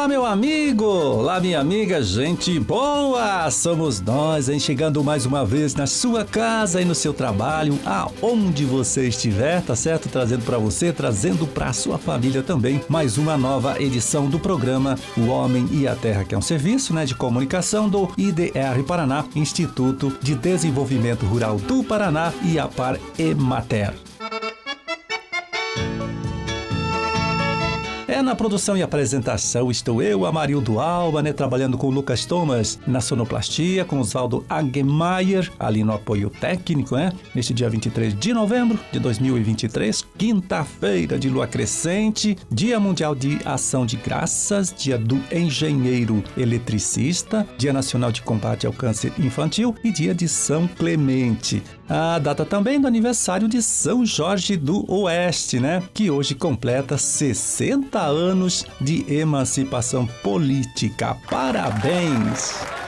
Olá, meu amigo! Olá, minha amiga, gente boa! Somos nós, hein? Chegando mais uma vez na sua casa e no seu trabalho, aonde você estiver, tá certo? Trazendo para você, trazendo para sua família também, mais uma nova edição do programa O Homem e a Terra, que é um serviço né, de comunicação do IDR Paraná, Instituto de Desenvolvimento Rural do Paraná e a Par Emater. Na produção e apresentação estou eu, Amarildo Alba, né, trabalhando com o Lucas Thomas na sonoplastia, com Oswaldo Agemeyer ali no apoio técnico, né? Neste dia 23 de novembro de 2023, quinta-feira de lua crescente, Dia Mundial de Ação de Graças, Dia do Engenheiro Eletricista, Dia Nacional de Combate ao Câncer Infantil e Dia de São Clemente. A data também do aniversário de São Jorge do Oeste, né? Que hoje completa 60 anos de emancipação política. Parabéns!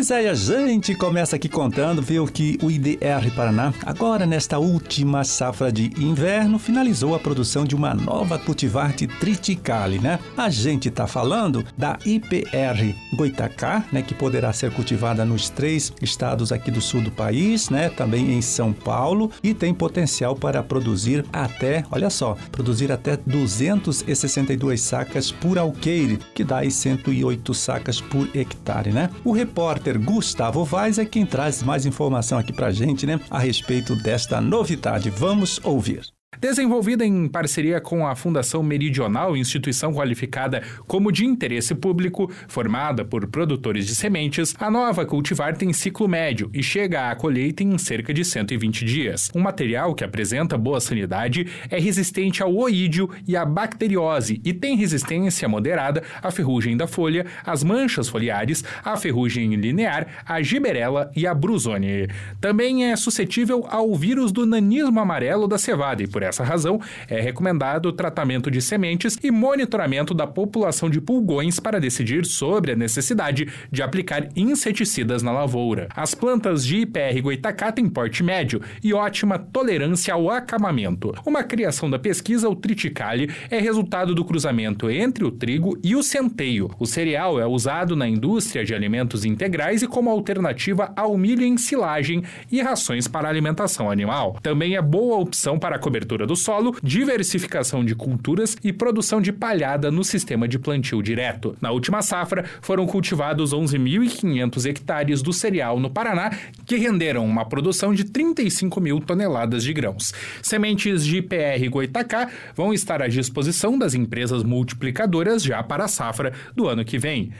Pois é, a gente começa aqui contando, viu, que o IDR Paraná, agora nesta última safra de inverno, finalizou a produção de uma nova cultivar de triticale, né? A gente está falando da IPR Goitacá, né, que poderá ser cultivada nos três estados aqui do sul do país, né, também em São Paulo, e tem potencial para produzir até, olha só, produzir até 262 sacas por alqueire, que dá aí 108 sacas por hectare, né? O repórter repórter Gustavo Vaz é quem traz mais informação aqui pra gente, né, a respeito desta novidade. Vamos ouvir. Desenvolvida em parceria com a Fundação Meridional, instituição qualificada como de interesse público, formada por produtores de sementes, a nova cultivar tem ciclo médio e chega à colheita em cerca de 120 dias. Um material que apresenta boa sanidade, é resistente ao oídio e à bacteriose e tem resistência moderada à ferrugem da folha, às manchas foliares, à ferrugem linear, à giberela e à brusone. Também é suscetível ao vírus do nanismo amarelo da cevada e, por essa razão, é recomendado o tratamento de sementes e monitoramento da população de pulgões para decidir sobre a necessidade de aplicar inseticidas na lavoura. As plantas de IPR goitacá têm porte médio e ótima tolerância ao acamamento. Uma criação da pesquisa, o triticale, é resultado do cruzamento entre o trigo e o centeio. O cereal é usado na indústria de alimentos integrais e como alternativa ao milho em silagem e rações para alimentação animal. Também é boa opção para a do solo, diversificação de culturas e produção de palhada no sistema de plantio direto. Na última safra, foram cultivados 11.500 hectares do cereal no Paraná, que renderam uma produção de 35 mil toneladas de grãos. Sementes de PR Goitacá vão estar à disposição das empresas multiplicadoras já para a safra do ano que vem.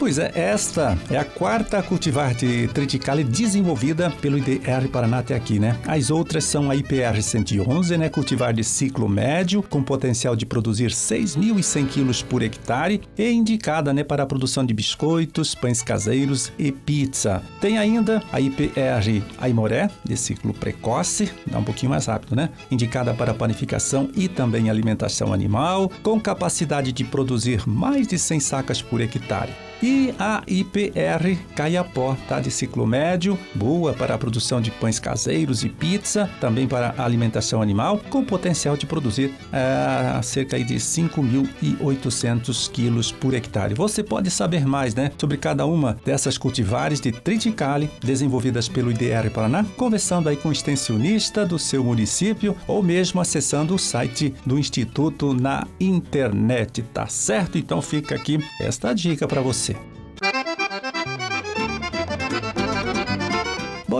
Pois é, esta é a quarta cultivar de triticale desenvolvida pelo IDR Paraná até aqui, né? As outras são a IPR 111, né? Cultivar de ciclo médio, com potencial de produzir 6.100 quilos por hectare e indicada, né, para a produção de biscoitos, pães caseiros e pizza. Tem ainda a IPR Aimoré, de ciclo precoce, dá um pouquinho mais rápido, né? Indicada para panificação e também alimentação animal, com capacidade de produzir mais de 100 sacas por hectare. E a IPR Caiapó, tá? De ciclo médio, boa para a produção de pães caseiros e pizza, também para alimentação animal, com potencial de produzir é, cerca de 5.800 quilos por hectare. Você pode saber mais, né? Sobre cada uma dessas cultivares de triticale desenvolvidas pelo IDR Paraná, conversando aí com o extensionista do seu município ou mesmo acessando o site do Instituto na internet, tá certo? Então fica aqui esta dica para você.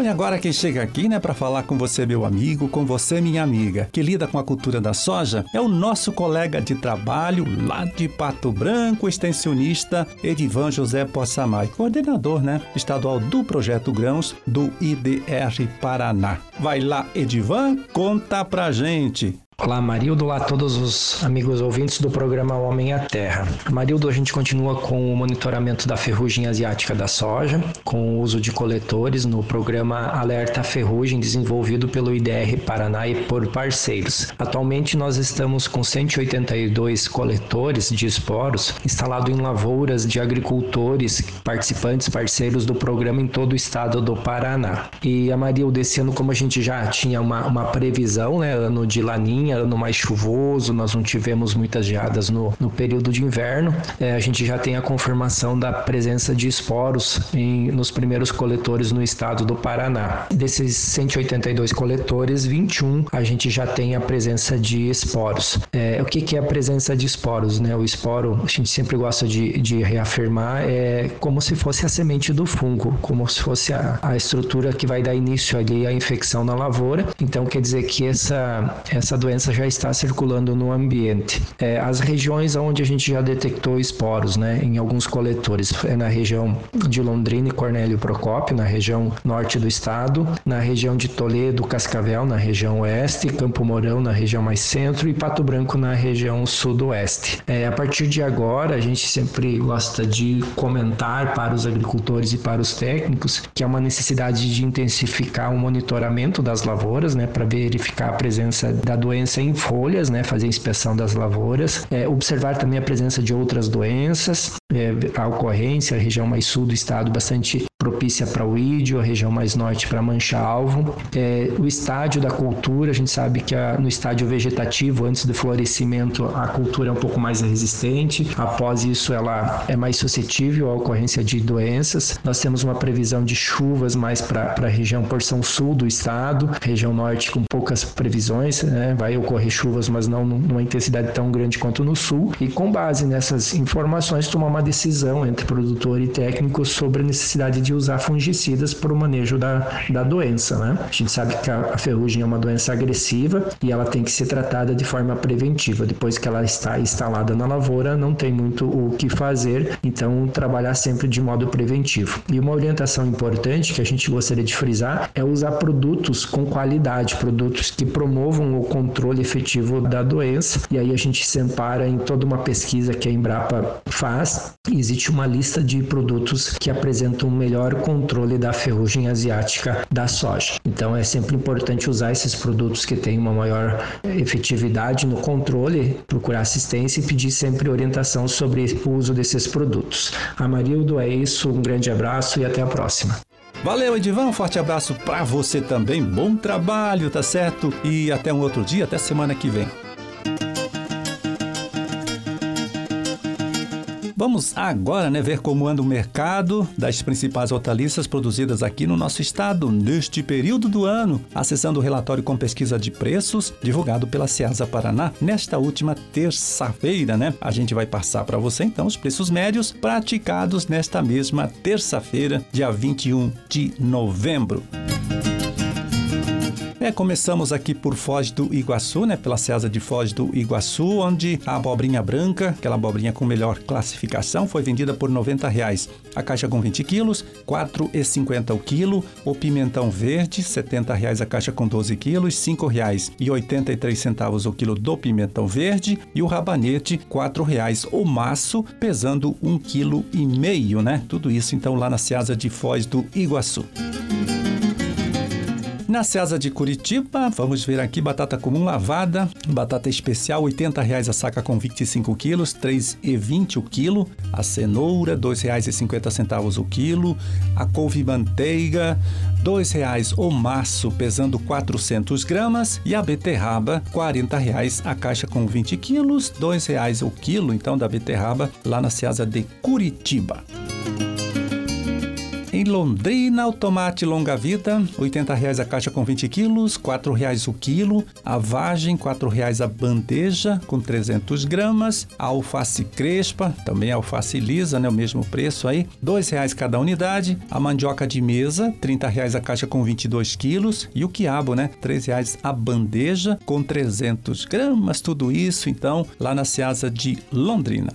Bom, e agora quem chega aqui, né, para falar com você, meu amigo, com você, minha amiga, que lida com a cultura da soja, é o nosso colega de trabalho lá de Pato Branco, extensionista Edivan José Possamay, coordenador, né, estadual do Projeto Grãos do IDR Paraná. Vai lá, Edivan, conta pra gente. Olá, Marildo. Olá a todos os amigos ouvintes do programa Homem à Terra. Marildo, a gente continua com o monitoramento da ferrugem asiática da soja, com o uso de coletores no programa Alerta Ferrugem, desenvolvido pelo IDR Paraná e por parceiros. Atualmente, nós estamos com 182 coletores de esporos instalados em lavouras de agricultores, participantes, parceiros do programa em todo o estado do Paraná. E a Marildo, esse ano, como a gente já tinha uma, uma previsão, né, ano de laninha, ano mais chuvoso, nós não tivemos muitas geadas no, no período de inverno. É, a gente já tem a confirmação da presença de esporos em, nos primeiros coletores no estado do Paraná. Desses 182 coletores, 21 a gente já tem a presença de esporos. É, o que, que é a presença de esporos? Né? O esporo, a gente sempre gosta de, de reafirmar, é como se fosse a semente do fungo, como se fosse a, a estrutura que vai dar início ali à infecção na lavoura. Então quer dizer que essa, essa doença doença já está circulando no ambiente. É, as regiões onde a gente já detectou esporos, né, em alguns coletores, é na região de Londrina e Cornélio Procópio, na região norte do estado, na região de Toledo, Cascavel, na região oeste, Campo Mourão, na região mais centro e Pato Branco, na região sudoeste. É, a partir de agora, a gente sempre gosta de comentar para os agricultores e para os técnicos que há uma necessidade de intensificar o monitoramento das lavouras, né, para verificar a presença da doença doença em folhas, né, fazer inspeção das lavouras, é, observar também a presença de outras doenças, é, a ocorrência, a região mais sul do estado bastante propícia para o ídio, a região mais norte para mancha-alvo. É, o estádio da cultura, a gente sabe que a, no estádio vegetativo, antes do florescimento, a cultura é um pouco mais resistente, após isso ela é mais suscetível à ocorrência de doenças. Nós temos uma previsão de chuvas mais para a região porção sul do estado, região norte com poucas previsões, né? vai ocorrer chuvas, mas não numa intensidade tão grande quanto no sul. E com base nessas informações, tomar uma decisão entre produtor e técnico sobre a necessidade de de usar fungicidas para o manejo da, da doença. Né? A gente sabe que a, ferrugem é uma doença agressiva e ela tem que ser tratada de forma preventiva. Depois que ela está instalada na lavoura, não tem muito o que fazer, então trabalhar sempre de modo preventivo. E uma orientação importante que a gente gostaria de frisar é usar produtos com qualidade, produtos que promovam o controle efetivo da doença. E aí a gente se ampara em toda uma pesquisa que a Embrapa faz. Existe uma lista de produtos que apresentam melhor melhor controle da ferrugem asiática da soja. Então é sempre importante usar esses produtos que têm uma maior efetividade no controle, procurar assistência e pedir sempre orientação sobre o uso desses produtos. Amarildo, é isso, um grande abraço e até a próxima. Valeu, Edivan. Um forte abraço para você também. Bom trabalho, tá certo? E até um outro dia, até semana que vem. Vamos agora né, ver como anda o mercado das principais hortaliças produzidas aqui no nosso estado neste período do ano, acessando o relatório com pesquisa de preços divulgado pela Ceasa Paraná nesta última terça-feira, né? A gente vai passar para você então os preços médios praticados nesta mesma terça-feira, dia 21 de novembro. É, começamos aqui por Foz do Iguaçu, né? Pela César de Foz do Iguaçu, onde a abobrinha branca, aquela abobrinha com melhor classificação, foi vendida por 90 reais. A caixa com 20 quilos, R$ 4,50 o quilo. O pimentão verde, 70 reais a caixa com 12 quilos, R$ 5,83 o quilo do pimentão verde. E o rabanete, 4 reais o maço, pesando 1,5 kg, né? Tudo isso então lá na Ceasa de Foz do Iguaçu. Na Ceasa de Curitiba, vamos ver aqui batata comum lavada, batata especial, R$ 80,00 a saca com 25 quilos, R$ 3,20 o quilo. A cenoura, R$ 2,50 o quilo. A couve-manteiga, R$ 2,00 o maço, pesando 400 gramas. E a beterraba, R$ 40,00 a caixa com 20 quilos, R$ 2,00 o quilo, então, da beterraba, lá na Ceasa de Curitiba. Em Londrina, o tomate longa vida, R$ 80,00 a caixa com 20 quilos, R$ 4,00 o quilo. A vagem, R$ 4,00 a bandeja com 300 gramas. A alface crespa, também alface lisa, né, o mesmo preço aí, R$ 2,00 cada unidade. A mandioca de mesa, R$ 30,00 a caixa com 22 quilos. E o quiabo, né, R$ 3,00 a bandeja com 300 gramas. Tudo isso, então, lá na Seasa de Londrina.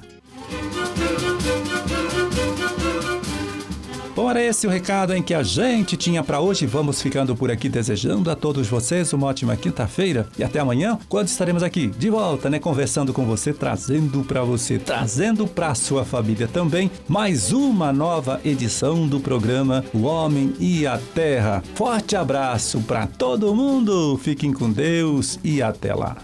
Bom, era esse o recado em que a gente tinha para hoje. Vamos ficando por aqui desejando a todos vocês uma ótima quinta-feira e até amanhã, quando estaremos aqui de volta, né, conversando com você, trazendo para você, trazendo para sua família também mais uma nova edição do programa O Homem e a Terra. Forte abraço para todo mundo. Fiquem com Deus e até lá.